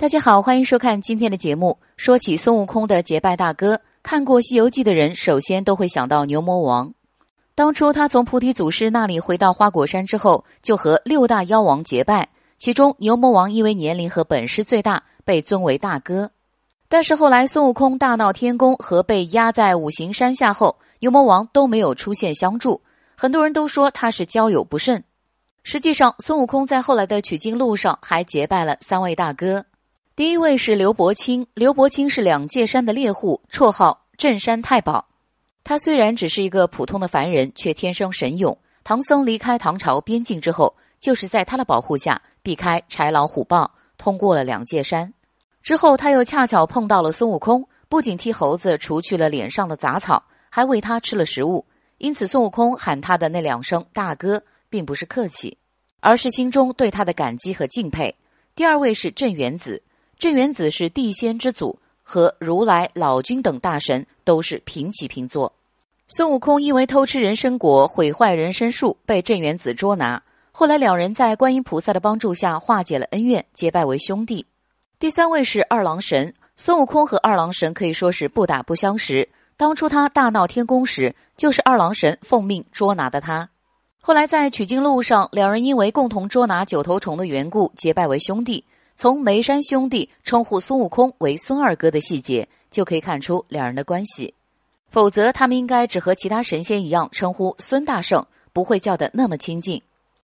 大家好，欢迎收看今天的节目。说起孙悟空的结拜大哥，看过《西游记》的人首先都会想到牛魔王。当初他从菩提祖师那里回到花果山之后，就和六大妖王结拜，其中牛魔王因为年龄和本事最大，被尊为大哥。但是后来孙悟空大闹天宫和被压在五行山下后，牛魔王都没有出现相助，很多人都说他是交友不慎。实际上，孙悟空在后来的取经路上还结拜了三位大哥。第一位是刘伯清，刘伯清是两界山的猎户，绰号镇山太保。他虽然只是一个普通的凡人，却天生神勇。唐僧离开唐朝边境之后，就是在他的保护下避开豺狼虎豹，通过了两界山。之后，他又恰巧碰到了孙悟空，不仅替猴子除去了脸上的杂草，还喂他吃了食物。因此，孙悟空喊他的那两声“大哥”，并不是客气，而是心中对他的感激和敬佩。第二位是镇元子。镇元子是地仙之祖，和如来、老君等大神都是平起平坐。孙悟空因为偷吃人参果，毁坏人参树，被镇元子捉拿。后来两人在观音菩萨的帮助下化解了恩怨，结拜为兄弟。第三位是二郎神。孙悟空和二郎神可以说是不打不相识。当初他大闹天宫时，就是二郎神奉命捉拿的他。后来在取经路上，两人因为共同捉拿九头虫的缘故，结拜为兄弟。从梅山兄弟称呼孙悟空为孙二哥的细节，就可以看出两人的关系。否则，他们应该只和其他神仙一样称呼孙大圣，不会叫得那么亲近。